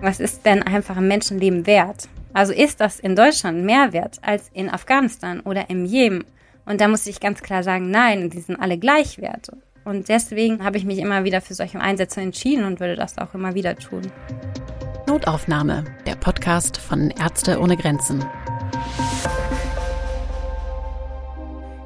Was ist denn einfach ein Menschenleben wert? Also ist das in Deutschland mehr wert als in Afghanistan oder im Jemen? Und da muss ich ganz klar sagen, nein, die sind alle gleichwert. Und deswegen habe ich mich immer wieder für solche Einsätze entschieden und würde das auch immer wieder tun. Notaufnahme, der Podcast von Ärzte ohne Grenzen.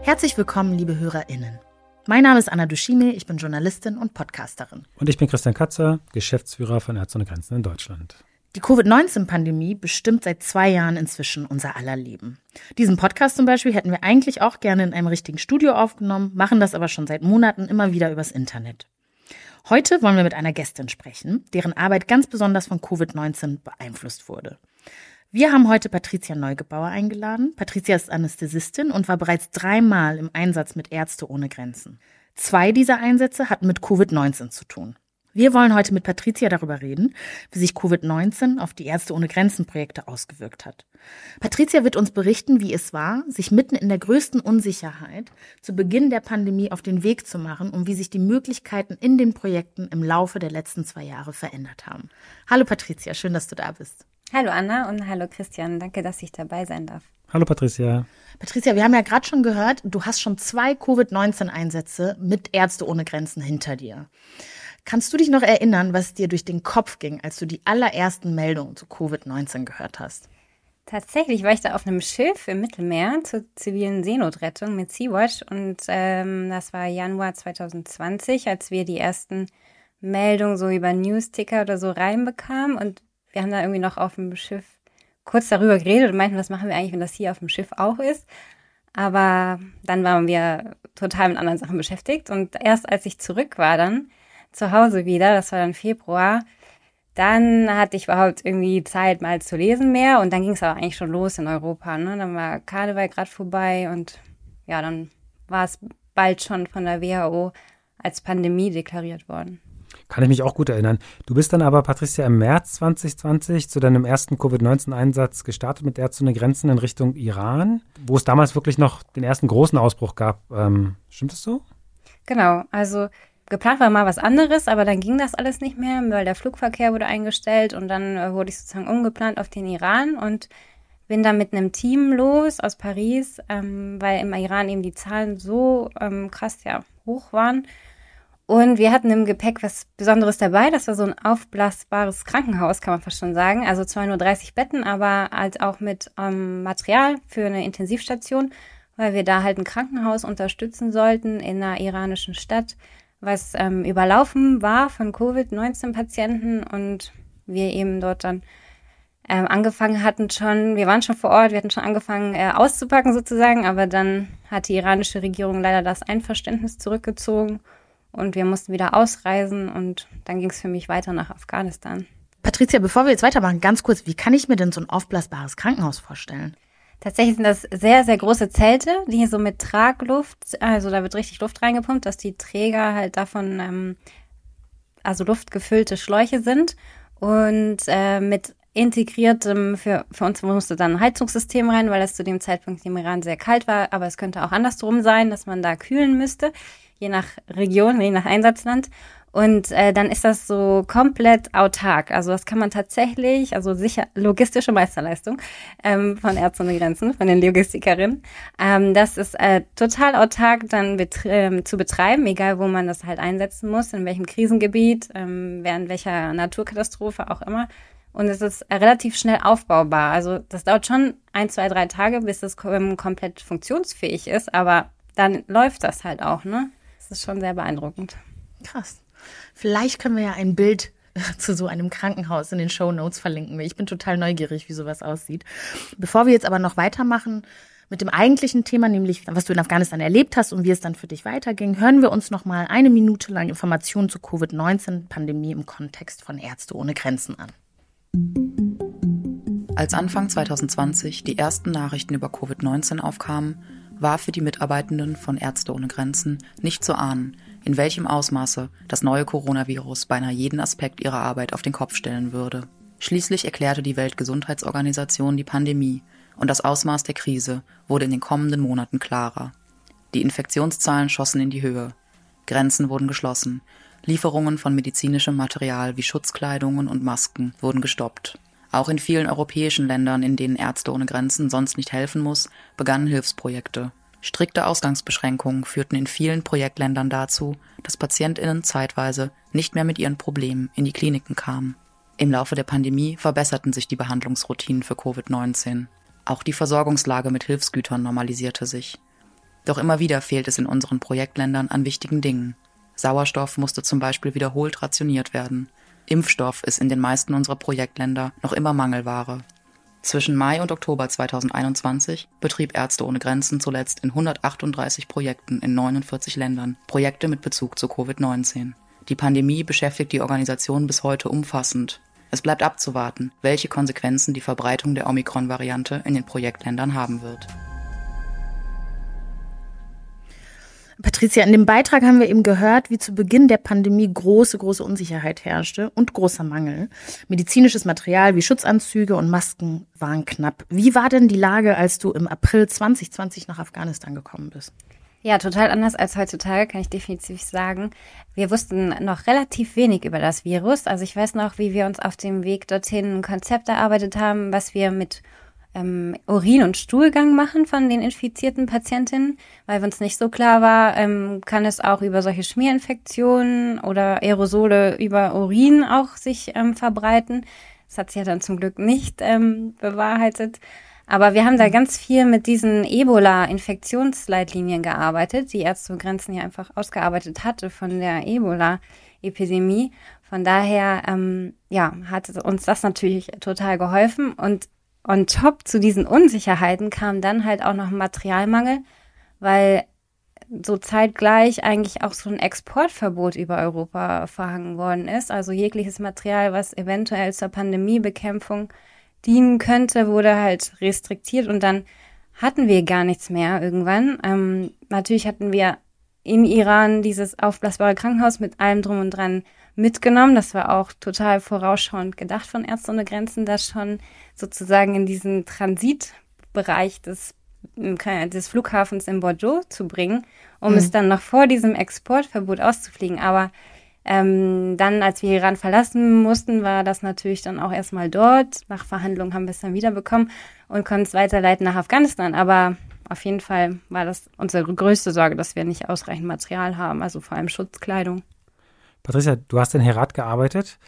Herzlich willkommen, liebe HörerInnen. Mein Name ist Anna Dushime, ich bin Journalistin und Podcasterin. Und ich bin Christian Katzer, Geschäftsführer von Ärzte ohne Grenzen in Deutschland. Die Covid-19-Pandemie bestimmt seit zwei Jahren inzwischen unser aller Leben. Diesen Podcast zum Beispiel hätten wir eigentlich auch gerne in einem richtigen Studio aufgenommen, machen das aber schon seit Monaten immer wieder übers Internet. Heute wollen wir mit einer Gästin sprechen, deren Arbeit ganz besonders von Covid-19 beeinflusst wurde. Wir haben heute Patricia Neugebauer eingeladen. Patricia ist Anästhesistin und war bereits dreimal im Einsatz mit Ärzte ohne Grenzen. Zwei dieser Einsätze hatten mit Covid-19 zu tun. Wir wollen heute mit Patricia darüber reden, wie sich Covid-19 auf die Ärzte ohne Grenzen Projekte ausgewirkt hat. Patricia wird uns berichten, wie es war, sich mitten in der größten Unsicherheit zu Beginn der Pandemie auf den Weg zu machen und wie sich die Möglichkeiten in den Projekten im Laufe der letzten zwei Jahre verändert haben. Hallo Patricia, schön, dass du da bist. Hallo Anna und hallo Christian. Danke, dass ich dabei sein darf. Hallo Patricia. Patricia, wir haben ja gerade schon gehört, du hast schon zwei Covid-19-Einsätze mit Ärzte ohne Grenzen hinter dir. Kannst du dich noch erinnern, was dir durch den Kopf ging, als du die allerersten Meldungen zu Covid-19 gehört hast? Tatsächlich war ich da auf einem Schiff im Mittelmeer zur zivilen Seenotrettung mit Sea-Watch und ähm, das war Januar 2020, als wir die ersten Meldungen so über News-Ticker oder so reinbekamen und wir haben da irgendwie noch auf dem Schiff kurz darüber geredet und meinten, was machen wir eigentlich, wenn das hier auf dem Schiff auch ist. Aber dann waren wir total mit anderen Sachen beschäftigt. Und erst als ich zurück war dann zu Hause wieder, das war dann Februar, dann hatte ich überhaupt irgendwie Zeit mal zu lesen mehr. Und dann ging es aber eigentlich schon los in Europa. Ne? Dann war Karneval gerade vorbei und ja, dann war es bald schon von der WHO als Pandemie deklariert worden. Kann ich mich auch gut erinnern. Du bist dann aber, Patricia, im März 2020 zu deinem ersten Covid-19-Einsatz gestartet mit Ärzte ohne Grenzen in Richtung Iran, wo es damals wirklich noch den ersten großen Ausbruch gab. Ähm, stimmt das so? Genau, also geplant war mal was anderes, aber dann ging das alles nicht mehr, weil der Flugverkehr wurde eingestellt und dann äh, wurde ich sozusagen umgeplant auf den Iran und bin dann mit einem Team los aus Paris, ähm, weil im Iran eben die Zahlen so ähm, krass ja hoch waren und wir hatten im Gepäck was Besonderes dabei. Das war so ein aufblasbares Krankenhaus, kann man fast schon sagen. Also zwar nur 30 Betten, aber halt auch mit ähm, Material für eine Intensivstation, weil wir da halt ein Krankenhaus unterstützen sollten in einer iranischen Stadt, was ähm, überlaufen war von Covid-19-Patienten und wir eben dort dann ähm, angefangen hatten schon, wir waren schon vor Ort, wir hatten schon angefangen äh, auszupacken sozusagen, aber dann hat die iranische Regierung leider das Einverständnis zurückgezogen und wir mussten wieder ausreisen und dann ging es für mich weiter nach Afghanistan. Patricia, bevor wir jetzt weitermachen, ganz kurz, wie kann ich mir denn so ein aufblasbares Krankenhaus vorstellen? Tatsächlich sind das sehr, sehr große Zelte, die hier so mit Tragluft, also da wird richtig Luft reingepumpt, dass die Träger halt davon, ähm, also luftgefüllte Schläuche sind und äh, mit integriertem, für, für uns musste dann ein Heizungssystem rein, weil es zu dem Zeitpunkt im Iran sehr kalt war, aber es könnte auch andersrum sein, dass man da kühlen müsste je nach Region, je nach Einsatzland. Und äh, dann ist das so komplett autark. Also das kann man tatsächlich, also sicher logistische Meisterleistung ähm, von Ärzte ohne Grenzen, von den Logistikerinnen. Ähm, das ist äh, total autark dann bet äh, zu betreiben, egal wo man das halt einsetzen muss, in welchem Krisengebiet, ähm, während welcher Naturkatastrophe auch immer. Und es ist äh, relativ schnell aufbaubar. Also das dauert schon ein, zwei, drei Tage, bis es kom komplett funktionsfähig ist, aber dann läuft das halt auch, ne? ist schon sehr beeindruckend. Krass. Vielleicht können wir ja ein Bild zu so einem Krankenhaus in den Show Notes verlinken. Ich bin total neugierig, wie sowas aussieht. Bevor wir jetzt aber noch weitermachen mit dem eigentlichen Thema, nämlich was du in Afghanistan erlebt hast und wie es dann für dich weiterging, hören wir uns noch mal eine Minute lang Informationen zur Covid-19-Pandemie im Kontext von Ärzte ohne Grenzen an. Als Anfang 2020 die ersten Nachrichten über Covid-19 aufkamen, war für die Mitarbeitenden von Ärzte ohne Grenzen nicht zu ahnen, in welchem Ausmaße das neue Coronavirus beinahe jeden Aspekt ihrer Arbeit auf den Kopf stellen würde. Schließlich erklärte die Weltgesundheitsorganisation die Pandemie und das Ausmaß der Krise wurde in den kommenden Monaten klarer. Die Infektionszahlen schossen in die Höhe. Grenzen wurden geschlossen. Lieferungen von medizinischem Material wie Schutzkleidungen und Masken wurden gestoppt. Auch in vielen europäischen Ländern, in denen Ärzte ohne Grenzen sonst nicht helfen muss, begannen Hilfsprojekte. Strikte Ausgangsbeschränkungen führten in vielen Projektländern dazu, dass Patientinnen zeitweise nicht mehr mit ihren Problemen in die Kliniken kamen. Im Laufe der Pandemie verbesserten sich die Behandlungsroutinen für Covid-19. Auch die Versorgungslage mit Hilfsgütern normalisierte sich. Doch immer wieder fehlt es in unseren Projektländern an wichtigen Dingen. Sauerstoff musste zum Beispiel wiederholt rationiert werden. Impfstoff ist in den meisten unserer Projektländer noch immer Mangelware. Zwischen Mai und Oktober 2021 betrieb Ärzte ohne Grenzen zuletzt in 138 Projekten in 49 Ländern Projekte mit Bezug zu Covid-19. Die Pandemie beschäftigt die Organisation bis heute umfassend. Es bleibt abzuwarten, welche Konsequenzen die Verbreitung der Omikron-Variante in den Projektländern haben wird. Patricia, in dem Beitrag haben wir eben gehört, wie zu Beginn der Pandemie große, große Unsicherheit herrschte und großer Mangel. Medizinisches Material wie Schutzanzüge und Masken waren knapp. Wie war denn die Lage, als du im April 2020 nach Afghanistan gekommen bist? Ja, total anders als heutzutage, kann ich definitiv sagen. Wir wussten noch relativ wenig über das Virus. Also ich weiß noch, wie wir uns auf dem Weg dorthin ein Konzept erarbeitet haben, was wir mit ähm, Urin- und Stuhlgang machen von den infizierten Patientinnen, weil uns nicht so klar war, ähm, kann es auch über solche Schmierinfektionen oder Aerosole über Urin auch sich ähm, verbreiten. Das hat sich ja dann zum Glück nicht ähm, bewahrheitet. Aber wir haben da ganz viel mit diesen Ebola-Infektionsleitlinien gearbeitet, die Ärzte Grenzen ja einfach ausgearbeitet hatte von der Ebola-Epidemie. Von daher, ähm, ja, hat uns das natürlich total geholfen. Und on top zu diesen Unsicherheiten kam dann halt auch noch Materialmangel, weil so zeitgleich eigentlich auch so ein Exportverbot über Europa verhangen worden ist. Also jegliches Material, was eventuell zur Pandemiebekämpfung dienen könnte, wurde halt restriktiert und dann hatten wir gar nichts mehr irgendwann. Ähm, natürlich hatten wir in Iran dieses aufblasbare Krankenhaus mit allem drum und dran mitgenommen. Das war auch total vorausschauend gedacht von Ärzte ohne Grenzen, das schon sozusagen in diesen Transitbereich des, des Flughafens in Bordeaux zu bringen, um mhm. es dann noch vor diesem Exportverbot auszufliegen. Aber ähm, dann, als wir Iran verlassen mussten, war das natürlich dann auch erstmal dort. Nach Verhandlungen haben wir es dann wiederbekommen und konnten es weiterleiten nach Afghanistan. Aber auf jeden Fall war das unsere größte Sorge, dass wir nicht ausreichend Material haben, also vor allem Schutzkleidung. Patricia, du hast in Herat gearbeitet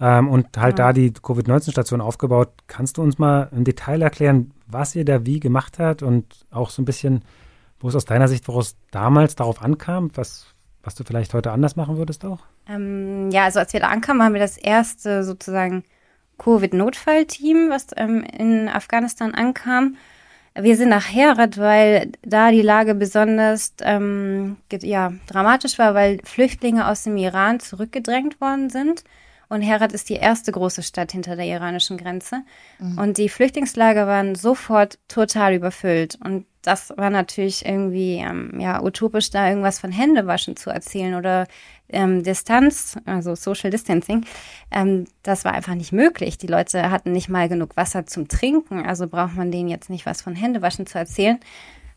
ähm, und halt ja. da die Covid-19-Station aufgebaut. Kannst du uns mal im Detail erklären, was ihr da wie gemacht habt und auch so ein bisschen, wo es aus deiner Sicht, woraus es damals darauf ankam, was, was du vielleicht heute anders machen würdest auch? Ähm, ja, also als wir da ankamen, haben wir das erste sozusagen Covid-Notfallteam, was ähm, in Afghanistan ankam. Wir sind nach Herat, weil da die Lage besonders ähm, ja, dramatisch war, weil Flüchtlinge aus dem Iran zurückgedrängt worden sind. Und Herat ist die erste große Stadt hinter der iranischen Grenze. Mhm. Und die Flüchtlingslager waren sofort total überfüllt. Und das war natürlich irgendwie ähm, ja utopisch, da irgendwas von Händewaschen zu erzählen oder ähm, Distanz, also Social Distancing. Ähm, das war einfach nicht möglich. Die Leute hatten nicht mal genug Wasser zum Trinken, also braucht man denen jetzt nicht was von Händewaschen zu erzählen.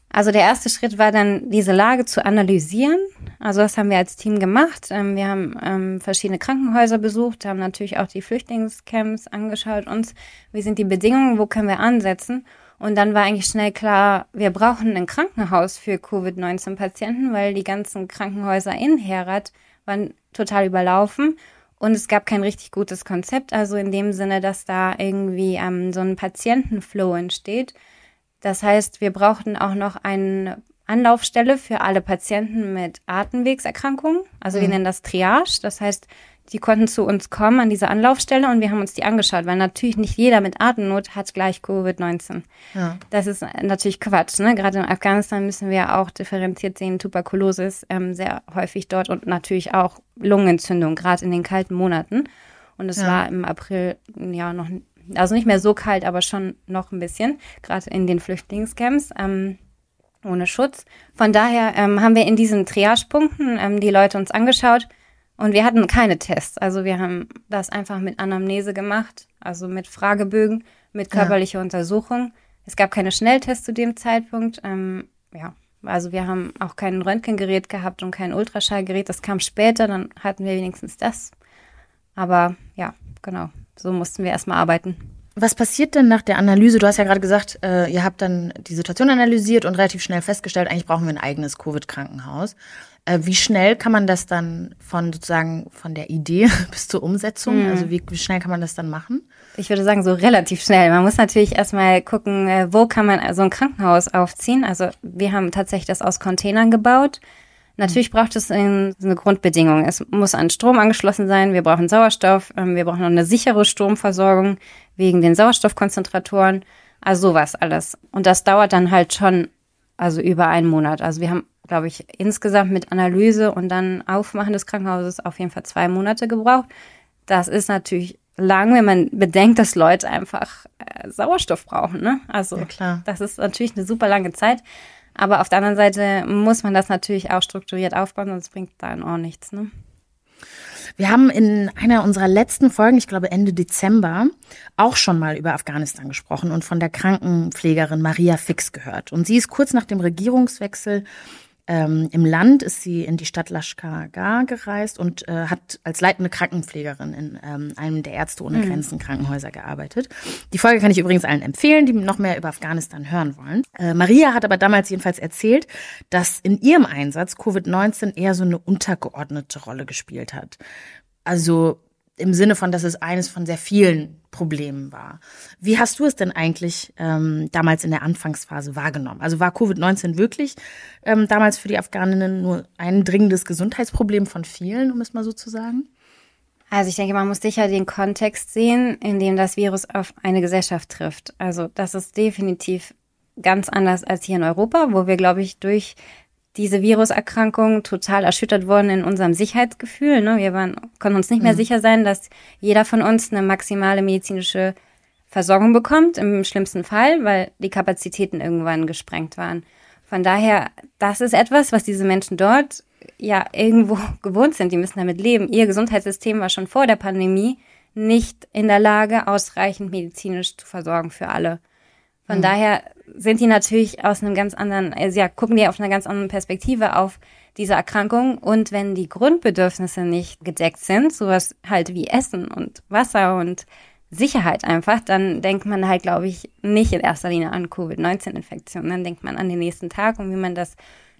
Also der erste Schritt war dann, diese Lage zu analysieren. Also das haben wir als Team gemacht. Ähm, wir haben ähm, verschiedene Krankenhäuser besucht, haben natürlich auch die Flüchtlingscamps angeschaut, uns, wie sind die Bedingungen, wo können wir ansetzen. Und dann war eigentlich schnell klar, wir brauchen ein Krankenhaus für Covid-19-Patienten, weil die ganzen Krankenhäuser in Herat waren total überlaufen. Und es gab kein richtig gutes Konzept, also in dem Sinne, dass da irgendwie ähm, so ein Patientenflow entsteht. Das heißt, wir brauchten auch noch eine Anlaufstelle für alle Patienten mit Atemwegserkrankungen. Also mhm. wir nennen das Triage. Das heißt, die konnten zu uns kommen an diese Anlaufstelle und wir haben uns die angeschaut, weil natürlich nicht jeder mit Atemnot hat gleich Covid-19. Ja. Das ist natürlich Quatsch. Ne? Gerade in Afghanistan müssen wir auch differenziert sehen, Tuberkulose ist ähm, sehr häufig dort und natürlich auch Lungenentzündung, gerade in den kalten Monaten. Und es ja. war im April ja noch, also nicht mehr so kalt, aber schon noch ein bisschen, gerade in den Flüchtlingscamps. Ähm, ohne Schutz. Von daher ähm, haben wir in diesen Triagepunkten ähm, die Leute uns angeschaut und wir hatten keine Tests. Also wir haben das einfach mit Anamnese gemacht, also mit Fragebögen, mit körperlicher ja. Untersuchung. Es gab keine Schnelltests zu dem Zeitpunkt. Ähm, ja, Also wir haben auch kein Röntgengerät gehabt und kein Ultraschallgerät. Das kam später, dann hatten wir wenigstens das. Aber ja, genau, so mussten wir erstmal arbeiten. Was passiert denn nach der Analyse? Du hast ja gerade gesagt, äh, ihr habt dann die Situation analysiert und relativ schnell festgestellt, eigentlich brauchen wir ein eigenes Covid-Krankenhaus. Äh, wie schnell kann man das dann von sozusagen von der Idee bis zur Umsetzung? Mhm. Also wie, wie, schnell kann man das dann machen? Ich würde sagen, so relativ schnell. Man muss natürlich erstmal gucken, äh, wo kann man so ein Krankenhaus aufziehen. Also wir haben tatsächlich das aus Containern gebaut. Natürlich braucht es eine Grundbedingung. Es muss an Strom angeschlossen sein. Wir brauchen Sauerstoff. Ähm, wir brauchen noch eine sichere Stromversorgung wegen den Sauerstoffkonzentratoren. Also sowas alles. Und das dauert dann halt schon, also über einen Monat. Also wir haben, glaube ich, insgesamt mit Analyse und dann Aufmachen des Krankenhauses auf jeden Fall zwei Monate gebraucht. Das ist natürlich lang, wenn man bedenkt, dass Leute einfach äh, Sauerstoff brauchen. Ne? Also ja, das ist natürlich eine super lange Zeit. Aber auf der anderen Seite muss man das natürlich auch strukturiert aufbauen, sonst bringt dann auch nichts. Ne? Wir haben in einer unserer letzten Folgen, ich glaube Ende Dezember, auch schon mal über Afghanistan gesprochen und von der Krankenpflegerin Maria Fix gehört. Und sie ist kurz nach dem Regierungswechsel ähm, Im Land ist sie in die Stadt Lashkar gereist und äh, hat als leitende Krankenpflegerin in ähm, einem der Ärzte ohne mhm. Grenzen Krankenhäuser gearbeitet. Die Folge kann ich übrigens allen empfehlen, die noch mehr über Afghanistan hören wollen. Äh, Maria hat aber damals jedenfalls erzählt, dass in ihrem Einsatz Covid-19 eher so eine untergeordnete Rolle gespielt hat. Also im Sinne von, dass es eines von sehr vielen Problemen war. Wie hast du es denn eigentlich ähm, damals in der Anfangsphase wahrgenommen? Also war Covid-19 wirklich ähm, damals für die Afghaninnen nur ein dringendes Gesundheitsproblem von vielen, um es mal so zu sagen? Also ich denke, man muss sicher den Kontext sehen, in dem das Virus auf eine Gesellschaft trifft. Also das ist definitiv ganz anders als hier in Europa, wo wir, glaube ich, durch diese Viruserkrankung total erschüttert worden in unserem Sicherheitsgefühl. Ne? Wir waren, konnten uns nicht mehr mhm. sicher sein, dass jeder von uns eine maximale medizinische Versorgung bekommt, im schlimmsten Fall, weil die Kapazitäten irgendwann gesprengt waren. Von daher, das ist etwas, was diese Menschen dort ja irgendwo gewohnt sind. Die müssen damit leben. Ihr Gesundheitssystem war schon vor der Pandemie nicht in der Lage, ausreichend medizinisch zu versorgen für alle. Von mhm. daher sind die natürlich aus einem ganz anderen, also ja, gucken die auf einer ganz anderen Perspektive auf diese Erkrankung. Und wenn die Grundbedürfnisse nicht gedeckt sind, sowas halt wie Essen und Wasser und Sicherheit einfach, dann denkt man halt, glaube ich, nicht in erster Linie an Covid-19-Infektionen. Dann denkt man an den nächsten Tag und wie man das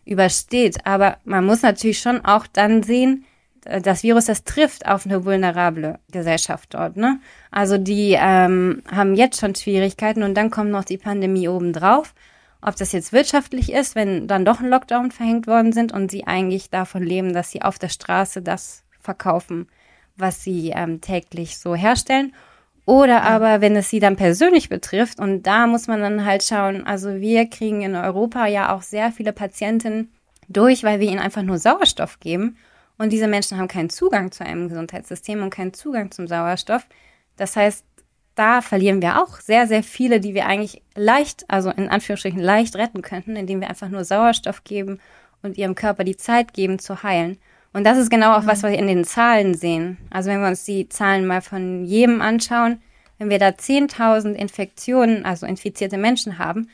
übersteht. Aber man muss natürlich schon auch dann sehen, äh, das Virus, das trifft auf eine vulnerable Gesellschaft dort. Ne? Also die ähm, haben jetzt schon Schwierigkeiten und dann kommt noch die Pandemie obendrauf. Ob das jetzt wirtschaftlich ist, wenn dann doch ein Lockdown verhängt worden sind und sie eigentlich davon leben, dass sie auf der Straße das verkaufen, was sie ähm, täglich so herstellen. Oder ja. aber, wenn es sie dann persönlich betrifft, und da muss man dann halt schauen, also wir kriegen in Europa ja auch sehr viele Patienten durch, weil wir ihnen einfach nur Sauerstoff geben. Und diese Menschen haben keinen Zugang zu einem Gesundheitssystem und keinen Zugang zum Sauerstoff. Das heißt, da verlieren wir auch sehr, sehr viele, die wir eigentlich leicht, also in Anführungsstrichen leicht retten könnten, indem wir einfach nur Sauerstoff geben und ihrem Körper die Zeit geben zu heilen. Und das ist genau auch was, was wir in den Zahlen sehen. Also wenn wir uns die Zahlen mal von jedem anschauen, wenn wir da 10.000 Infektionen, also infizierte Menschen haben,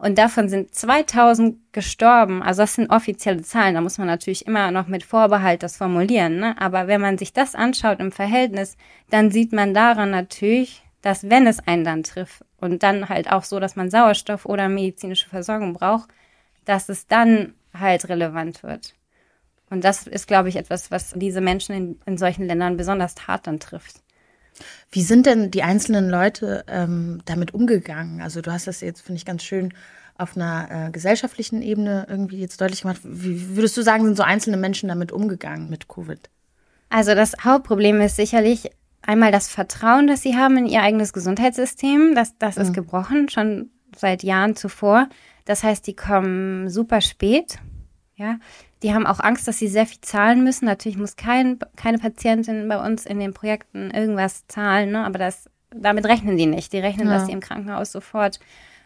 und davon sind 2000 gestorben. Also das sind offizielle Zahlen. Da muss man natürlich immer noch mit Vorbehalt das formulieren. Ne? Aber wenn man sich das anschaut im Verhältnis, dann sieht man daran natürlich, dass wenn es einen dann trifft und dann halt auch so, dass man Sauerstoff oder medizinische Versorgung braucht, dass es dann halt relevant wird. Und das ist, glaube ich, etwas, was diese Menschen in, in solchen Ländern besonders hart dann trifft. Wie sind denn die einzelnen Leute ähm, damit umgegangen? Also du hast das jetzt, finde ich, ganz schön auf einer äh, gesellschaftlichen Ebene irgendwie jetzt deutlich gemacht. Wie würdest du sagen, sind so einzelne Menschen damit umgegangen mit Covid? Also das Hauptproblem ist sicherlich einmal das Vertrauen, das sie haben in ihr eigenes Gesundheitssystem. Das, das mhm. ist gebrochen, schon seit Jahren zuvor. Das heißt, die kommen super spät. Ja, die haben auch Angst, dass sie sehr viel zahlen müssen. Natürlich muss kein, keine Patientin bei uns in den Projekten irgendwas zahlen, ne? aber das, damit rechnen die nicht. Die rechnen, ja. dass sie im Krankenhaus sofort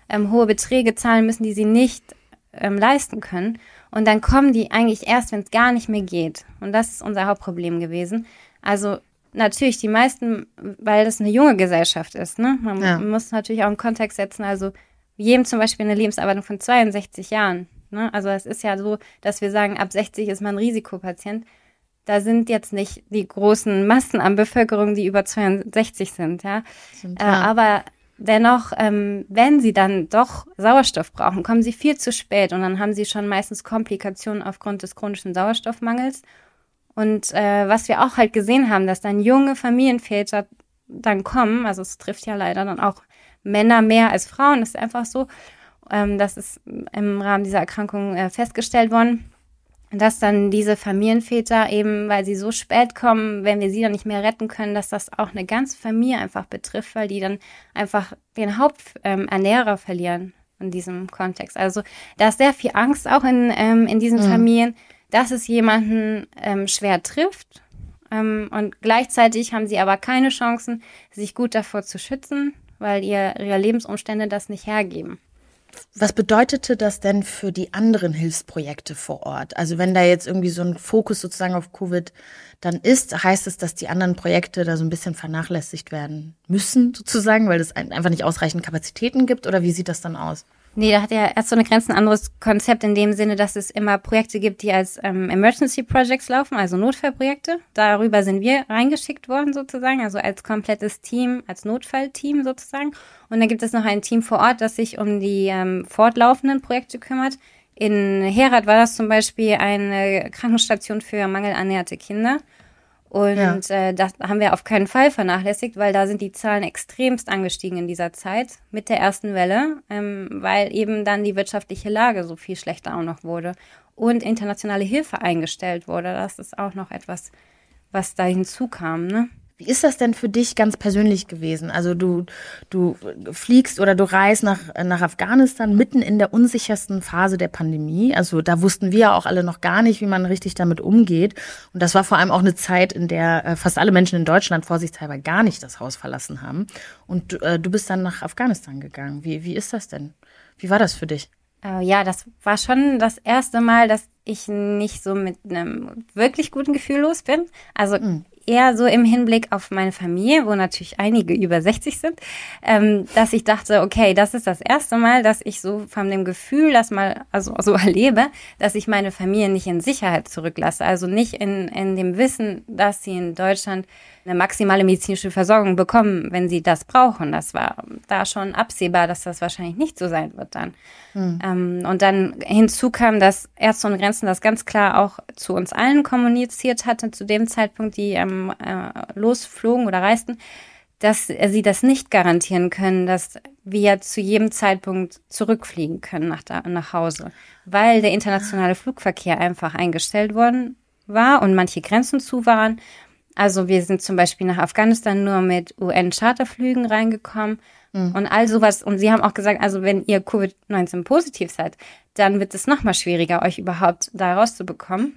ähm, hohe Beträge zahlen müssen, die sie nicht ähm, leisten können. Und dann kommen die eigentlich erst, wenn es gar nicht mehr geht. Und das ist unser Hauptproblem gewesen. Also natürlich die meisten, weil das eine junge Gesellschaft ist. Ne? Man ja. muss natürlich auch einen Kontext setzen. Also jedem zum Beispiel eine Lebenserwartung von 62 Jahren Ne? Also es ist ja so, dass wir sagen, ab 60 ist man Risikopatient. Da sind jetzt nicht die großen Massen an Bevölkerung, die über 62 sind, ja. Sind, ja. Äh, aber dennoch, ähm, wenn sie dann doch Sauerstoff brauchen, kommen sie viel zu spät und dann haben sie schon meistens Komplikationen aufgrund des chronischen Sauerstoffmangels. Und äh, was wir auch halt gesehen haben, dass dann junge Familienväter dann kommen, also es trifft ja leider dann auch Männer mehr als Frauen, das ist einfach so, ähm, das ist im Rahmen dieser Erkrankung äh, festgestellt worden, dass dann diese Familienväter eben, weil sie so spät kommen, wenn wir sie dann nicht mehr retten können, dass das auch eine ganze Familie einfach betrifft, weil die dann einfach den Haupternährer ähm, verlieren in diesem Kontext. Also da ist sehr viel Angst auch in, ähm, in diesen mhm. Familien, dass es jemanden ähm, schwer trifft. Ähm, und gleichzeitig haben sie aber keine Chancen, sich gut davor zu schützen, weil ihr, ihre Lebensumstände das nicht hergeben. Was bedeutete das denn für die anderen Hilfsprojekte vor Ort? Also wenn da jetzt irgendwie so ein Fokus sozusagen auf Covid dann ist, heißt es, dass die anderen Projekte da so ein bisschen vernachlässigt werden müssen sozusagen, weil es einfach nicht ausreichend Kapazitäten gibt oder wie sieht das dann aus? Nee, da hat ja erst so eine Grenzen ein anderes Konzept in dem Sinne, dass es immer Projekte gibt, die als ähm, Emergency Projects laufen, also Notfallprojekte. Darüber sind wir reingeschickt worden sozusagen, also als komplettes Team, als Notfallteam sozusagen. Und dann gibt es noch ein Team vor Ort, das sich um die ähm, fortlaufenden Projekte kümmert. In Herat war das zum Beispiel eine Krankenstation für mangelernährte Kinder. Und ja. äh, das haben wir auf keinen Fall vernachlässigt, weil da sind die Zahlen extremst angestiegen in dieser Zeit mit der ersten Welle, ähm, weil eben dann die wirtschaftliche Lage so viel schlechter auch noch wurde und internationale Hilfe eingestellt wurde. Das ist auch noch etwas, was da hinzukam. Ne? Wie ist das denn für dich ganz persönlich gewesen? Also du, du fliegst oder du reist nach, nach Afghanistan mitten in der unsichersten Phase der Pandemie. Also da wussten wir ja auch alle noch gar nicht, wie man richtig damit umgeht. Und das war vor allem auch eine Zeit, in der äh, fast alle Menschen in Deutschland vorsichtshalber gar nicht das Haus verlassen haben. Und äh, du bist dann nach Afghanistan gegangen. Wie, wie ist das denn? Wie war das für dich? Uh, ja, das war schon das erste Mal, dass ich nicht so mit einem wirklich guten Gefühl los bin. Also mhm eher so im Hinblick auf meine Familie, wo natürlich einige über 60 sind, ähm, dass ich dachte, okay, das ist das erste Mal, dass ich so von dem Gefühl, das mal also so erlebe, dass ich meine Familie nicht in Sicherheit zurücklasse. Also nicht in, in dem Wissen, dass sie in Deutschland eine maximale medizinische Versorgung bekommen, wenn sie das brauchen. Das war da schon absehbar, dass das wahrscheinlich nicht so sein wird dann. Mhm. Ähm, und dann hinzu kam, dass Ärzte und Grenzen das ganz klar auch zu uns allen kommuniziert hatte, zu dem Zeitpunkt, die ähm, äh, losflogen oder reisten, dass sie das nicht garantieren können, dass wir zu jedem Zeitpunkt zurückfliegen können nach, da, nach Hause, weil der internationale Flugverkehr einfach eingestellt worden war und manche Grenzen zu waren also wir sind zum Beispiel nach Afghanistan nur mit UN-Charterflügen reingekommen mhm. und all sowas. Und sie haben auch gesagt, also wenn ihr Covid-19 positiv seid, dann wird es nochmal schwieriger, euch überhaupt da rauszubekommen.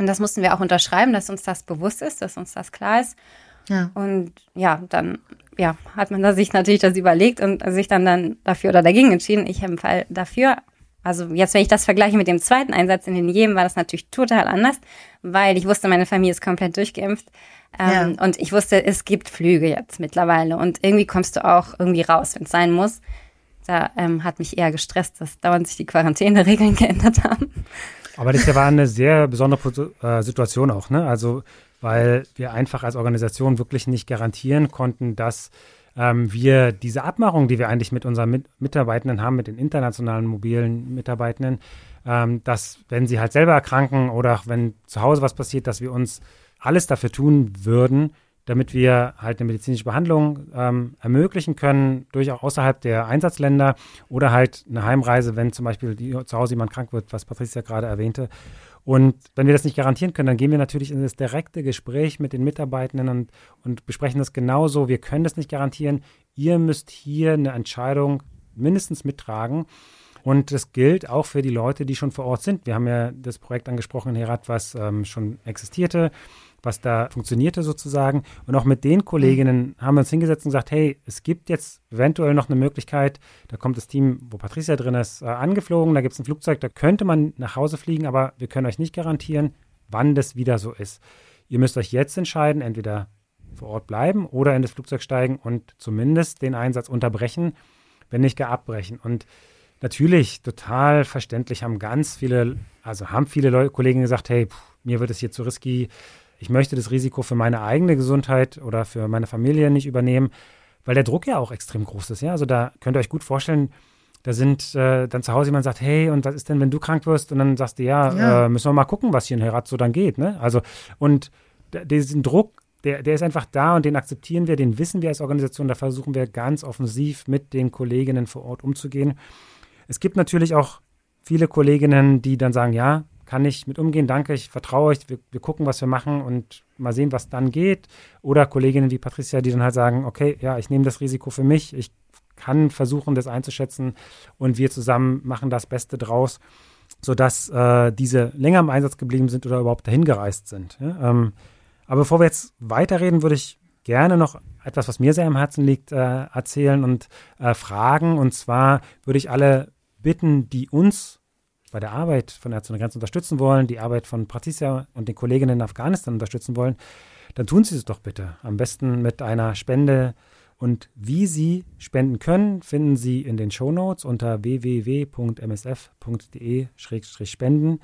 Und das mussten wir auch unterschreiben, dass uns das bewusst ist, dass uns das klar ist. Ja. Und ja, dann ja, hat man da sich natürlich das überlegt und sich dann, dann dafür oder dagegen entschieden. Ich habe im Fall dafür also jetzt, wenn ich das vergleiche mit dem zweiten Einsatz in den Jemen, war das natürlich total anders, weil ich wusste, meine Familie ist komplett durchgeimpft. Ähm, ja. Und ich wusste, es gibt Flüge jetzt mittlerweile. Und irgendwie kommst du auch irgendwie raus, wenn es sein muss. Da ähm, hat mich eher gestresst, dass dauernd sich die Quarantäneregeln geändert haben. Aber das war eine sehr besondere äh, Situation auch, ne? Also, weil wir einfach als Organisation wirklich nicht garantieren konnten, dass ähm, wir diese Abmachung, die wir eigentlich mit unseren mit Mitarbeitenden haben, mit den internationalen mobilen Mitarbeitenden, ähm, dass wenn sie halt selber erkranken oder wenn zu Hause was passiert, dass wir uns alles dafür tun würden, damit wir halt eine medizinische Behandlung ähm, ermöglichen können, durchaus außerhalb der Einsatzländer oder halt eine Heimreise, wenn zum Beispiel die, zu Hause jemand krank wird, was Patricia gerade erwähnte. Und wenn wir das nicht garantieren können, dann gehen wir natürlich in das direkte Gespräch mit den Mitarbeitenden und, und besprechen das genauso. Wir können das nicht garantieren. Ihr müsst hier eine Entscheidung mindestens mittragen. Und das gilt auch für die Leute, die schon vor Ort sind. Wir haben ja das Projekt angesprochen in Herat, was ähm, schon existierte was da funktionierte sozusagen. Und auch mit den Kolleginnen haben wir uns hingesetzt und gesagt, hey, es gibt jetzt eventuell noch eine Möglichkeit, da kommt das Team, wo Patricia drin ist, äh, angeflogen, da gibt es ein Flugzeug, da könnte man nach Hause fliegen, aber wir können euch nicht garantieren, wann das wieder so ist. Ihr müsst euch jetzt entscheiden, entweder vor Ort bleiben oder in das Flugzeug steigen und zumindest den Einsatz unterbrechen, wenn nicht gar abbrechen. Und natürlich total verständlich haben ganz viele, also haben viele Leute, Kollegen gesagt, hey, pff, mir wird es hier zu risky, ich möchte das Risiko für meine eigene Gesundheit oder für meine Familie nicht übernehmen, weil der Druck ja auch extrem groß ist. Ja? Also da könnt ihr euch gut vorstellen, da sind äh, dann zu Hause jemand sagt, hey, und was ist denn, wenn du krank wirst? Und dann sagst du, ja, ja. Äh, müssen wir mal gucken, was hier in Herat so dann geht. Ne? Also, und diesen Druck, der, der ist einfach da und den akzeptieren wir, den wissen wir als Organisation, da versuchen wir ganz offensiv mit den Kolleginnen vor Ort umzugehen. Es gibt natürlich auch viele Kolleginnen, die dann sagen, ja, kann ich mit umgehen, danke, ich vertraue euch, wir, wir gucken, was wir machen und mal sehen, was dann geht. Oder Kolleginnen wie Patricia, die dann halt sagen, okay, ja, ich nehme das Risiko für mich, ich kann versuchen, das einzuschätzen und wir zusammen machen das Beste draus, sodass äh, diese länger im Einsatz geblieben sind oder überhaupt dahin gereist sind. Ja? Ähm, aber bevor wir jetzt weiterreden, würde ich gerne noch etwas, was mir sehr am Herzen liegt, äh, erzählen und äh, fragen. Und zwar würde ich alle bitten, die uns bei der Arbeit von Ärzte ohne Grenzen unterstützen wollen, die Arbeit von Patricia und den Kolleginnen in Afghanistan unterstützen wollen, dann tun Sie es doch bitte. Am besten mit einer Spende und wie Sie spenden können, finden Sie in den Show Notes unter www.msf.de-spenden.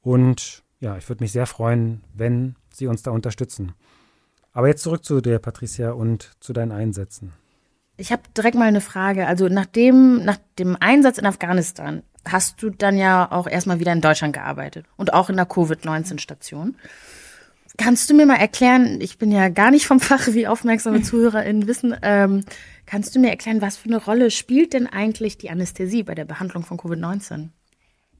Und ja, ich würde mich sehr freuen, wenn Sie uns da unterstützen. Aber jetzt zurück zu dir, Patricia, und zu deinen Einsätzen. Ich habe direkt mal eine Frage. Also nach dem, nach dem Einsatz in Afghanistan hast du dann ja auch erstmal wieder in Deutschland gearbeitet und auch in der Covid-19-Station. Kannst du mir mal erklären, ich bin ja gar nicht vom Fach, wie aufmerksame ZuhörerInnen wissen, ähm, kannst du mir erklären, was für eine Rolle spielt denn eigentlich die Anästhesie bei der Behandlung von Covid-19?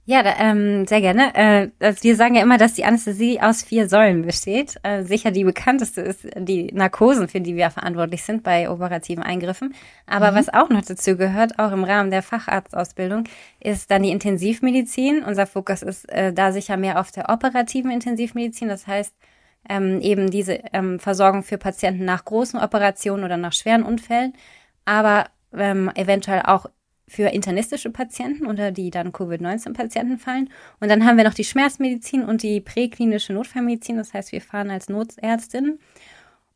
Ja, da, ähm, sehr gerne. Äh, also wir sagen ja immer, dass die Anästhesie aus vier Säulen besteht. Äh, sicher die bekannteste ist die Narkosen, für die wir verantwortlich sind bei operativen Eingriffen. Aber mhm. was auch noch dazu gehört, auch im Rahmen der Facharztausbildung, ist dann die Intensivmedizin. Unser Fokus ist äh, da sicher mehr auf der operativen Intensivmedizin. Das heißt, ähm, eben diese ähm, Versorgung für Patienten nach großen Operationen oder nach schweren Unfällen, aber ähm, eventuell auch für internistische Patienten, unter die dann Covid-19-Patienten fallen. Und dann haben wir noch die Schmerzmedizin und die präklinische Notfallmedizin. Das heißt, wir fahren als Notärztin.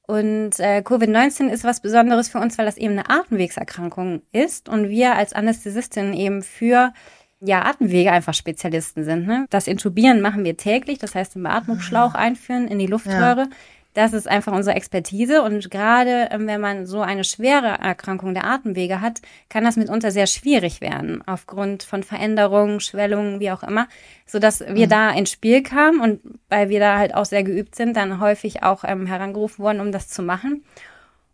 Und äh, Covid-19 ist was Besonderes für uns, weil das eben eine Atemwegserkrankung ist und wir als Anästhesistin eben für ja, Atemwege einfach Spezialisten sind. Ne? Das Intubieren machen wir täglich, das heißt, den Beatmungsschlauch ah. einführen in die Luftröhre. Ja. Das ist einfach unsere Expertise und gerade ähm, wenn man so eine schwere Erkrankung der Atemwege hat, kann das mitunter sehr schwierig werden aufgrund von Veränderungen, Schwellungen, wie auch immer, so dass wir mhm. da ins Spiel kamen und weil wir da halt auch sehr geübt sind, dann häufig auch ähm, herangerufen worden, um das zu machen.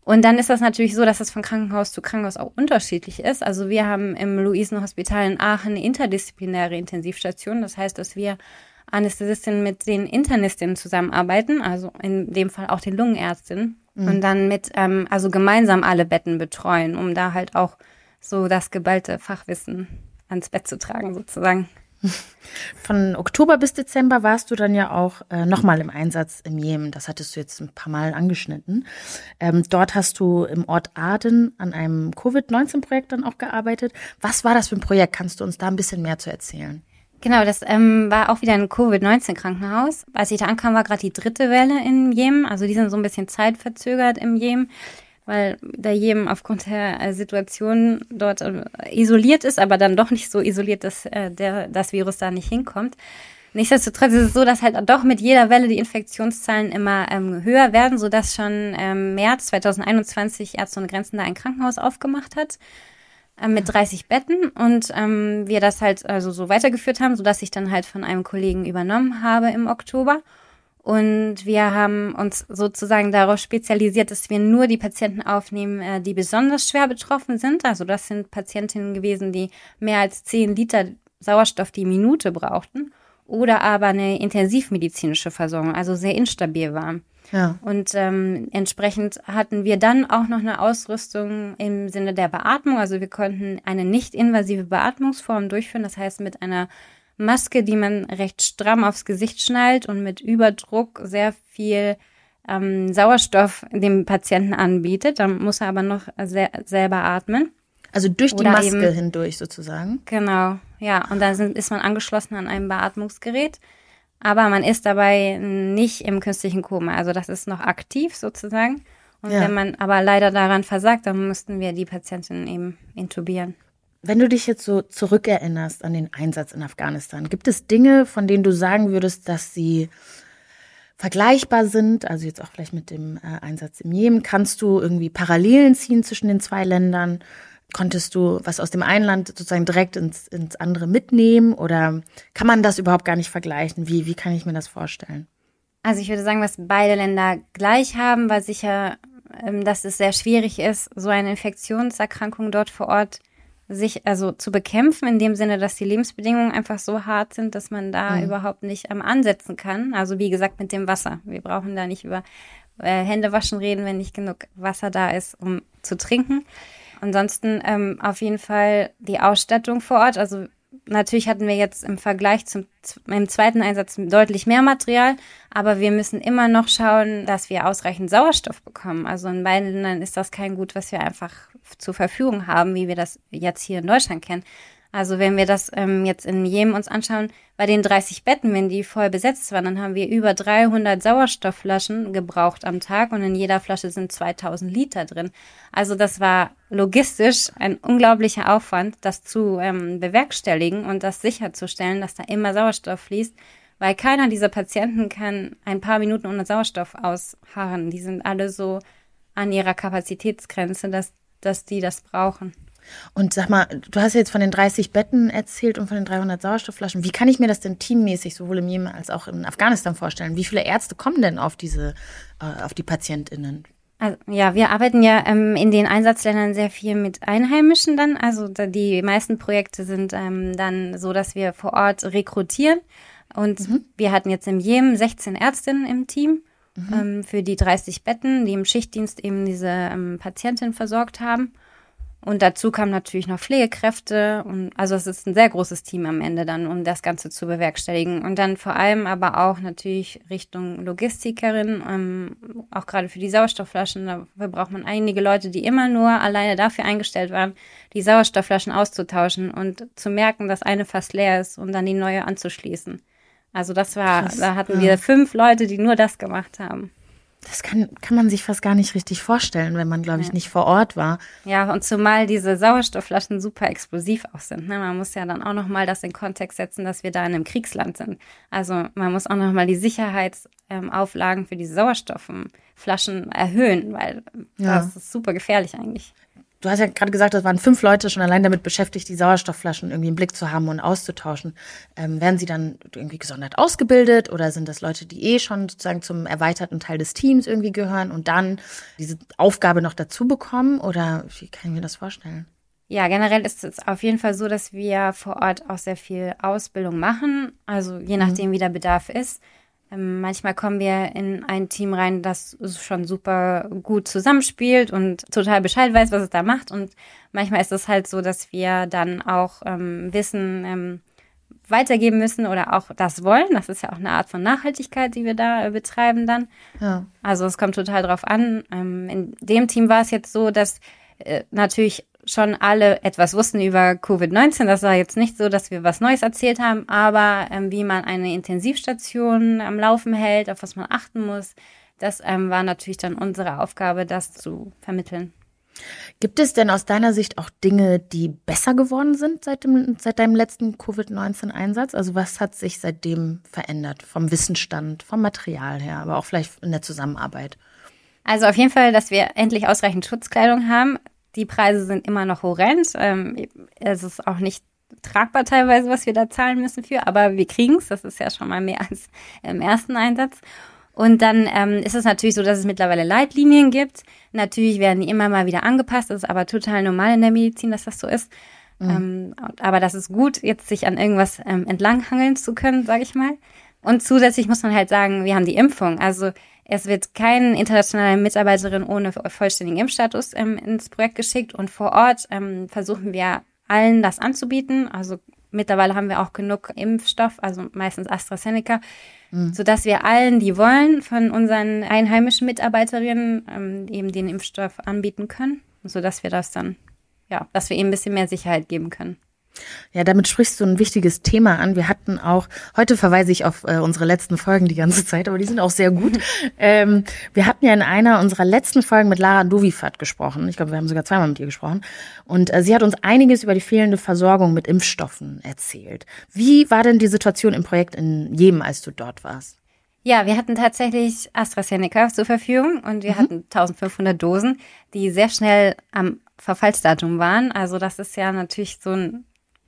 Und dann ist das natürlich so, dass es von Krankenhaus zu Krankenhaus auch unterschiedlich ist. Also wir haben im Luisenhospital in Aachen eine interdisziplinäre Intensivstation. Das heißt, dass wir Anästhesistinnen mit den Internistinnen zusammenarbeiten, also in dem Fall auch den Lungenärztinnen. Mhm. Und dann mit, ähm, also gemeinsam alle Betten betreuen, um da halt auch so das geballte Fachwissen ans Bett zu tragen, sozusagen. Von Oktober bis Dezember warst du dann ja auch äh, nochmal im Einsatz im Jemen. Das hattest du jetzt ein paar Mal angeschnitten. Ähm, dort hast du im Ort Aden an einem Covid-19-Projekt dann auch gearbeitet. Was war das für ein Projekt? Kannst du uns da ein bisschen mehr zu erzählen? Genau, das ähm, war auch wieder ein Covid-19-Krankenhaus. Als ich da ankam, war gerade die dritte Welle im Jemen. Also die sind so ein bisschen zeitverzögert im Jemen weil der Jemen aufgrund der äh, Situation dort äh, isoliert ist, aber dann doch nicht so isoliert, dass äh, der, das Virus da nicht hinkommt. Nichtsdestotrotz ist es so, dass halt doch mit jeder Welle die Infektionszahlen immer ähm, höher werden, sodass schon ähm, März 2021 Ärzte ohne Grenzen da ein Krankenhaus aufgemacht hat mit 30 Betten und ähm, wir das halt also so weitergeführt haben, sodass ich dann halt von einem Kollegen übernommen habe im Oktober. Und wir haben uns sozusagen darauf spezialisiert, dass wir nur die Patienten aufnehmen, äh, die besonders schwer betroffen sind. Also das sind Patientinnen gewesen, die mehr als 10 Liter Sauerstoff die Minute brauchten oder aber eine intensivmedizinische Versorgung, also sehr instabil war. Ja. Und ähm, entsprechend hatten wir dann auch noch eine Ausrüstung im Sinne der Beatmung. Also wir konnten eine nicht invasive Beatmungsform durchführen, das heißt mit einer Maske, die man recht stramm aufs Gesicht schnallt und mit Überdruck sehr viel ähm, Sauerstoff dem Patienten anbietet. Dann muss er aber noch sehr, selber atmen. Also durch die Oder Maske eben, hindurch sozusagen. Genau, ja. Und dann sind, ist man angeschlossen an einem Beatmungsgerät. Aber man ist dabei nicht im künstlichen Koma. Also das ist noch aktiv sozusagen. Und ja. wenn man aber leider daran versagt, dann müssten wir die Patientin eben intubieren. Wenn du dich jetzt so zurückerinnerst an den Einsatz in Afghanistan, gibt es Dinge, von denen du sagen würdest, dass sie vergleichbar sind? Also jetzt auch vielleicht mit dem äh, Einsatz im Jemen. Kannst du irgendwie Parallelen ziehen zwischen den zwei Ländern? Konntest du was aus dem einen Land sozusagen direkt ins, ins andere mitnehmen oder kann man das überhaupt gar nicht vergleichen? Wie, wie kann ich mir das vorstellen? Also ich würde sagen, was beide Länder gleich haben, war sicher, ähm, dass es sehr schwierig ist, so eine Infektionserkrankung dort vor Ort sich also zu bekämpfen, in dem Sinne, dass die Lebensbedingungen einfach so hart sind, dass man da mhm. überhaupt nicht ähm, ansetzen kann. Also wie gesagt mit dem Wasser. Wir brauchen da nicht über äh, Hände waschen reden, wenn nicht genug Wasser da ist, um zu trinken. Ansonsten ähm, auf jeden Fall die Ausstattung vor Ort. Also natürlich hatten wir jetzt im Vergleich zum im zweiten Einsatz deutlich mehr Material, aber wir müssen immer noch schauen, dass wir ausreichend Sauerstoff bekommen. Also in beiden Ländern ist das kein Gut, was wir einfach zur Verfügung haben, wie wir das jetzt hier in Deutschland kennen. Also wenn wir das ähm, jetzt in Jemen uns anschauen, bei den 30 Betten, wenn die voll besetzt waren, dann haben wir über 300 Sauerstoffflaschen gebraucht am Tag und in jeder Flasche sind 2000 Liter drin. Also das war logistisch ein unglaublicher Aufwand, das zu ähm, bewerkstelligen und das sicherzustellen, dass da immer Sauerstoff fließt, weil keiner dieser Patienten kann ein paar Minuten ohne Sauerstoff ausharren. Die sind alle so an ihrer Kapazitätsgrenze, dass, dass die das brauchen. Und sag mal, du hast jetzt von den 30 Betten erzählt und von den 300 Sauerstoffflaschen. Wie kann ich mir das denn teammäßig sowohl im Jemen als auch in Afghanistan vorstellen? Wie viele Ärzte kommen denn auf diese, äh, auf die PatientInnen? Also, ja, wir arbeiten ja ähm, in den Einsatzländern sehr viel mit Einheimischen dann. Also die meisten Projekte sind ähm, dann so, dass wir vor Ort rekrutieren. Und mhm. wir hatten jetzt im Jemen 16 Ärztinnen im Team mhm. ähm, für die 30 Betten, die im Schichtdienst eben diese ähm, Patientin versorgt haben. Und dazu kamen natürlich noch Pflegekräfte und also es ist ein sehr großes Team am Ende dann, um das Ganze zu bewerkstelligen. Und dann vor allem aber auch natürlich Richtung Logistikerin, ähm, auch gerade für die Sauerstoffflaschen. Dafür braucht man einige Leute, die immer nur alleine dafür eingestellt waren, die Sauerstoffflaschen auszutauschen und zu merken, dass eine fast leer ist und dann die neue anzuschließen. Also das war, Krass, da hatten ja. wir fünf Leute, die nur das gemacht haben. Das kann, kann man sich fast gar nicht richtig vorstellen, wenn man, glaube ich, ja. nicht vor Ort war. Ja, und zumal diese Sauerstoffflaschen super explosiv auch sind. Ne? Man muss ja dann auch nochmal das in Kontext setzen, dass wir da in einem Kriegsland sind. Also man muss auch nochmal die Sicherheitsauflagen für diese Sauerstoffflaschen erhöhen, weil ja. das ist super gefährlich eigentlich du hast ja gerade gesagt, es waren fünf Leute schon allein damit beschäftigt, die Sauerstoffflaschen irgendwie im Blick zu haben und auszutauschen. Ähm, werden sie dann irgendwie gesondert ausgebildet oder sind das Leute, die eh schon sozusagen zum erweiterten Teil des Teams irgendwie gehören und dann diese Aufgabe noch dazu bekommen? Oder wie kann ich mir das vorstellen? Ja, generell ist es auf jeden Fall so, dass wir vor Ort auch sehr viel Ausbildung machen. Also je mhm. nachdem, wie der Bedarf ist. Ähm, manchmal kommen wir in ein Team rein, das schon super gut zusammenspielt und total Bescheid weiß, was es da macht. Und manchmal ist es halt so, dass wir dann auch ähm, Wissen ähm, weitergeben müssen oder auch das wollen. Das ist ja auch eine Art von Nachhaltigkeit, die wir da äh, betreiben dann. Ja. Also es kommt total drauf an. Ähm, in dem Team war es jetzt so, dass äh, natürlich schon alle etwas wussten über Covid-19. Das war jetzt nicht so, dass wir was Neues erzählt haben, aber ähm, wie man eine Intensivstation am Laufen hält, auf was man achten muss, das ähm, war natürlich dann unsere Aufgabe, das zu vermitteln. Gibt es denn aus deiner Sicht auch Dinge, die besser geworden sind seit, dem, seit deinem letzten Covid-19-Einsatz? Also was hat sich seitdem verändert? Vom Wissensstand, vom Material her, aber auch vielleicht in der Zusammenarbeit? Also auf jeden Fall, dass wir endlich ausreichend Schutzkleidung haben. Die Preise sind immer noch horrend. Ähm, es ist auch nicht tragbar teilweise, was wir da zahlen müssen für, aber wir kriegen es. Das ist ja schon mal mehr als im ersten Einsatz. Und dann ähm, ist es natürlich so, dass es mittlerweile Leitlinien gibt. Natürlich werden die immer mal wieder angepasst. Das ist aber total normal in der Medizin, dass das so ist. Mhm. Ähm, aber das ist gut, jetzt sich an irgendwas ähm, entlanghangeln zu können, sage ich mal. Und zusätzlich muss man halt sagen, wir haben die Impfung. Also es wird kein internationaler Mitarbeiterin ohne vollständigen Impfstatus ähm, ins Projekt geschickt und vor Ort ähm, versuchen wir allen das anzubieten. Also mittlerweile haben wir auch genug Impfstoff, also meistens AstraZeneca, mhm. sodass wir allen, die wollen, von unseren einheimischen Mitarbeiterinnen ähm, eben den Impfstoff anbieten können, sodass wir das dann, ja, dass wir eben ein bisschen mehr Sicherheit geben können. Ja, damit sprichst du ein wichtiges Thema an. Wir hatten auch, heute verweise ich auf äh, unsere letzten Folgen die ganze Zeit, aber die sind auch sehr gut. ähm, wir hatten ja in einer unserer letzten Folgen mit Lara Duvifat gesprochen. Ich glaube, wir haben sogar zweimal mit ihr gesprochen. Und äh, sie hat uns einiges über die fehlende Versorgung mit Impfstoffen erzählt. Wie war denn die Situation im Projekt in Jemen, als du dort warst? Ja, wir hatten tatsächlich AstraZeneca zur Verfügung und wir mhm. hatten 1500 Dosen, die sehr schnell am Verfallsdatum waren. Also das ist ja natürlich so ein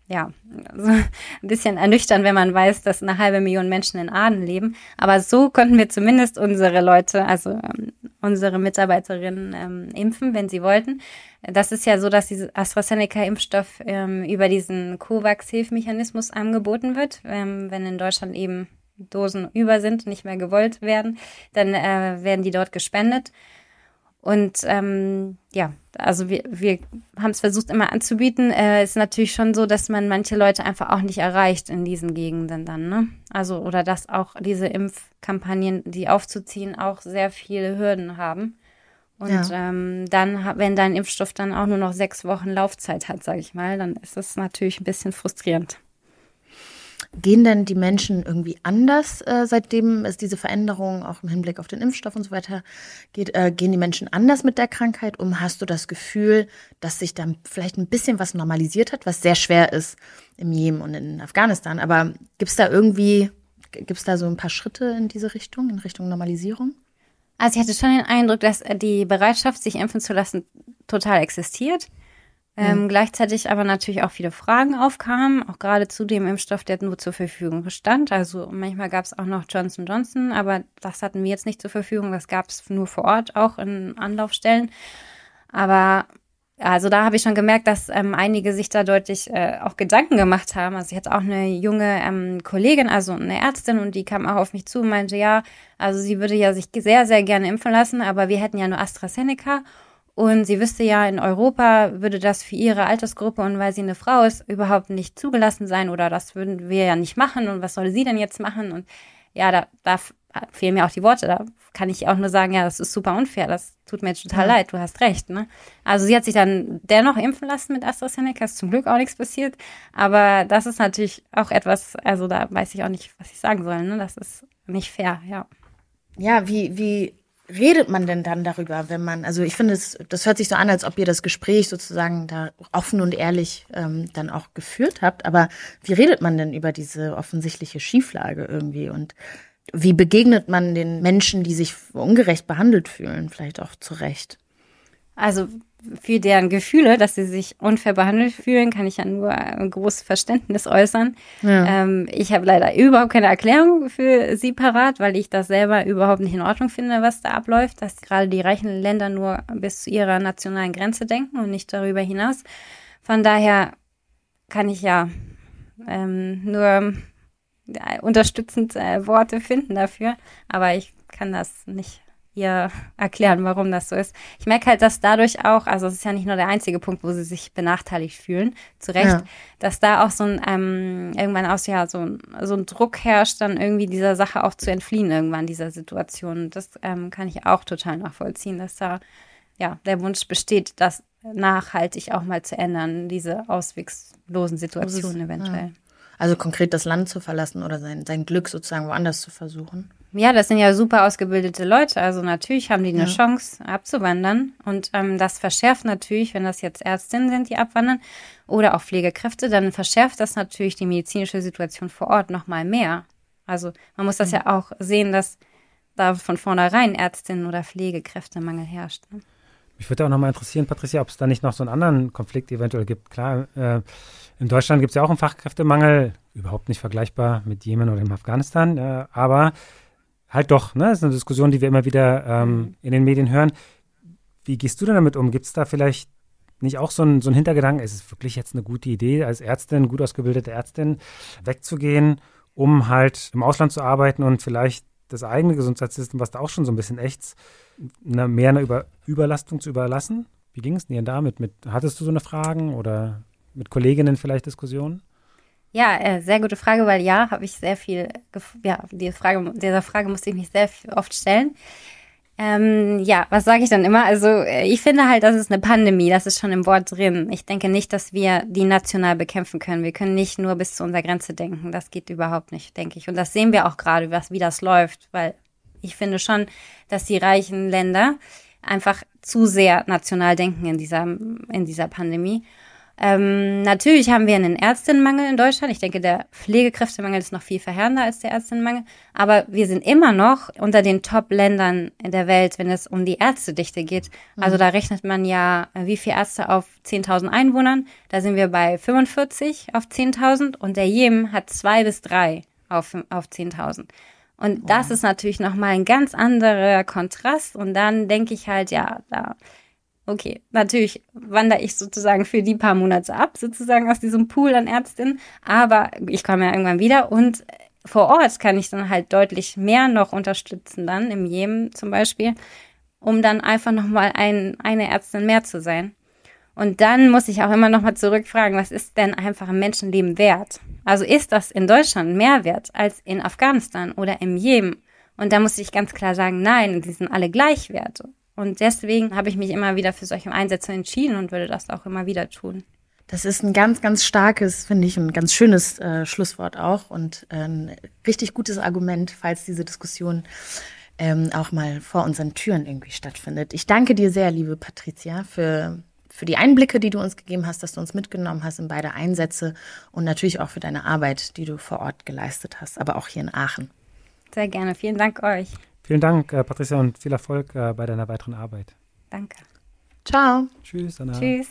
ja, so ein bisschen ernüchternd, wenn man weiß, dass eine halbe Million Menschen in Aden leben. Aber so konnten wir zumindest unsere Leute, also ähm, unsere Mitarbeiterinnen ähm, impfen, wenn sie wollten. Das ist ja so, dass dieser AstraZeneca-Impfstoff ähm, über diesen COVAX-Hilfmechanismus angeboten wird. Ähm, wenn in Deutschland eben Dosen über sind, nicht mehr gewollt werden, dann äh, werden die dort gespendet. Und ähm, ja, also wir, wir haben es versucht immer anzubieten. Äh, ist natürlich schon so, dass man manche Leute einfach auch nicht erreicht in diesen Gegenden dann, ne? Also oder dass auch diese Impfkampagnen, die aufzuziehen, auch sehr viele Hürden haben. Und ja. ähm, dann, wenn dein Impfstoff dann auch nur noch sechs Wochen Laufzeit hat, sage ich mal, dann ist es natürlich ein bisschen frustrierend. Gehen denn die Menschen irgendwie anders, äh, seitdem es diese Veränderung auch im Hinblick auf den Impfstoff und so weiter geht? Äh, gehen die Menschen anders mit der Krankheit um? Hast du das Gefühl, dass sich dann vielleicht ein bisschen was normalisiert hat, was sehr schwer ist im Jemen und in Afghanistan? Aber gibt es da irgendwie, gibt es da so ein paar Schritte in diese Richtung, in Richtung Normalisierung? Also ich hatte schon den Eindruck, dass die Bereitschaft, sich impfen zu lassen, total existiert. Ähm, mhm. Gleichzeitig aber natürlich auch viele Fragen aufkamen, auch gerade zu dem Impfstoff, der nur zur Verfügung stand. Also manchmal gab es auch noch Johnson Johnson, aber das hatten wir jetzt nicht zur Verfügung. Das gab es nur vor Ort, auch in Anlaufstellen. Aber also da habe ich schon gemerkt, dass ähm, einige sich da deutlich äh, auch Gedanken gemacht haben. Also ich hatte auch eine junge ähm, Kollegin, also eine Ärztin, und die kam auch auf mich zu und meinte, ja, also sie würde ja sich sehr, sehr gerne impfen lassen, aber wir hätten ja nur AstraZeneca und sie wüsste ja, in Europa würde das für ihre Altersgruppe und weil sie eine Frau ist, überhaupt nicht zugelassen sein oder das würden wir ja nicht machen und was soll sie denn jetzt machen? Und ja, da, da fehlen mir auch die Worte. Da kann ich auch nur sagen, ja, das ist super unfair. Das tut mir jetzt total ja. leid. Du hast recht. Ne? Also sie hat sich dann dennoch impfen lassen mit AstraZeneca. Ist zum Glück auch nichts passiert. Aber das ist natürlich auch etwas, also da weiß ich auch nicht, was ich sagen soll. Ne? Das ist nicht fair, ja. Ja, wie, wie redet man denn dann darüber, wenn man, also ich finde, es, das hört sich so an, als ob ihr das Gespräch sozusagen da offen und ehrlich ähm, dann auch geführt habt, aber wie redet man denn über diese offensichtliche Schieflage irgendwie und wie begegnet man den Menschen, die sich ungerecht behandelt fühlen, vielleicht auch zu Recht? Also für deren Gefühle, dass sie sich unfair behandelt fühlen, kann ich ja nur ein großes Verständnis äußern. Ja. Ähm, ich habe leider überhaupt keine Erklärung für sie parat, weil ich das selber überhaupt nicht in Ordnung finde, was da abläuft, dass gerade die reichen Länder nur bis zu ihrer nationalen Grenze denken und nicht darüber hinaus. Von daher kann ich ja ähm, nur ja, unterstützend äh, Worte finden dafür, aber ich kann das nicht ihr erklären, warum das so ist. Ich merke halt, dass dadurch auch, also es ist ja nicht nur der einzige Punkt, wo sie sich benachteiligt fühlen, zu Recht, ja. dass da auch so ein, ähm, irgendwann aus, ja, so ein, so ein Druck herrscht, dann irgendwie dieser Sache auch zu entfliehen, irgendwann dieser Situation. Das ähm, kann ich auch total nachvollziehen, dass da, ja, der Wunsch besteht, das nachhaltig auch mal zu ändern, diese auswegslosen Situationen eventuell. Ja. Also konkret das Land zu verlassen oder sein, sein Glück sozusagen woanders zu versuchen. Ja, das sind ja super ausgebildete Leute. Also natürlich haben die eine ja. Chance abzuwandern. Und ähm, das verschärft natürlich, wenn das jetzt Ärztinnen sind, die abwandern oder auch Pflegekräfte, dann verschärft das natürlich die medizinische Situation vor Ort nochmal mehr. Also man muss das mhm. ja auch sehen, dass da von vornherein Ärztinnen oder Pflegekräftemangel herrscht. Ne? Mich würde auch nochmal interessieren, Patricia, ob es da nicht noch so einen anderen Konflikt eventuell gibt. Klar, äh, in Deutschland gibt es ja auch einen Fachkräftemangel, überhaupt nicht vergleichbar mit Jemen oder in Afghanistan, äh, aber halt doch, ne? Das ist eine Diskussion, die wir immer wieder ähm, mhm. in den Medien hören. Wie gehst du denn damit um? Gibt es da vielleicht nicht auch so ein, so ein Hintergedanken, ist es wirklich jetzt eine gute Idee, als Ärztin, gut ausgebildete Ärztin, wegzugehen, um halt im Ausland zu arbeiten und vielleicht das eigene Gesundheitssystem, was da auch schon so ein bisschen echt, eine, mehr eine Über Überlastung zu überlassen? Wie ging es dir damit? Mit, hattest du so eine Fragen oder mit Kolleginnen vielleicht Diskussionen? Ja, äh, sehr gute Frage, weil ja, habe ich sehr viel, ja, die Frage, dieser Frage musste ich mich sehr oft stellen. Ähm, ja, was sage ich dann immer? Also äh, ich finde halt, das ist eine Pandemie, das ist schon im Wort drin. Ich denke nicht, dass wir die national bekämpfen können. Wir können nicht nur bis zu unserer Grenze denken. Das geht überhaupt nicht, denke ich. Und das sehen wir auch gerade, was wie das läuft, weil ich finde schon, dass die reichen Länder einfach zu sehr national denken in dieser in dieser Pandemie ähm, natürlich haben wir einen Ärztinnenmangel in Deutschland. Ich denke, der Pflegekräftemangel ist noch viel verheerender als der Ärztinnenmangel. Aber wir sind immer noch unter den Top-Ländern der Welt, wenn es um die Ärztedichte geht. Also mhm. da rechnet man ja, wie viele Ärzte auf 10.000 Einwohnern. Da sind wir bei 45 auf 10.000 und der Jemen hat zwei bis drei auf, auf 10.000. Und das ist natürlich nochmal ein ganz anderer Kontrast. Und dann denke ich halt, ja, da okay, natürlich wandere ich sozusagen für die paar Monate ab, sozusagen aus diesem Pool an Ärztinnen, aber ich komme ja irgendwann wieder und vor Ort kann ich dann halt deutlich mehr noch unterstützen dann, im Jemen zum Beispiel, um dann einfach nochmal ein, eine Ärztin mehr zu sein. Und dann muss ich auch immer nochmal zurückfragen, was ist denn einfach ein Menschenleben wert? Also ist das in Deutschland mehr wert als in Afghanistan oder im Jemen? Und da muss ich ganz klar sagen, nein, die sind alle gleich wert. Und deswegen habe ich mich immer wieder für solche Einsätze entschieden und würde das auch immer wieder tun. Das ist ein ganz, ganz starkes, finde ich, ein ganz schönes äh, Schlusswort auch und äh, ein richtig gutes Argument, falls diese Diskussion ähm, auch mal vor unseren Türen irgendwie stattfindet. Ich danke dir sehr, liebe Patricia, für, für die Einblicke, die du uns gegeben hast, dass du uns mitgenommen hast in beide Einsätze und natürlich auch für deine Arbeit, die du vor Ort geleistet hast, aber auch hier in Aachen. Sehr gerne. Vielen Dank euch. Vielen Dank, äh, Patricia, und viel Erfolg äh, bei deiner weiteren Arbeit. Danke. Ciao. Tschüss, Anna. Tschüss.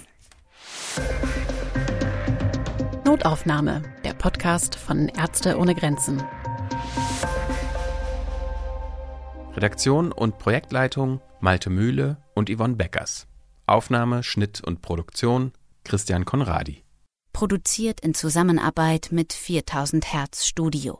Notaufnahme, der Podcast von Ärzte ohne Grenzen. Redaktion und Projektleitung Malte Mühle und Yvonne Beckers. Aufnahme, Schnitt und Produktion Christian Konradi. Produziert in Zusammenarbeit mit 4000 Hertz Studio.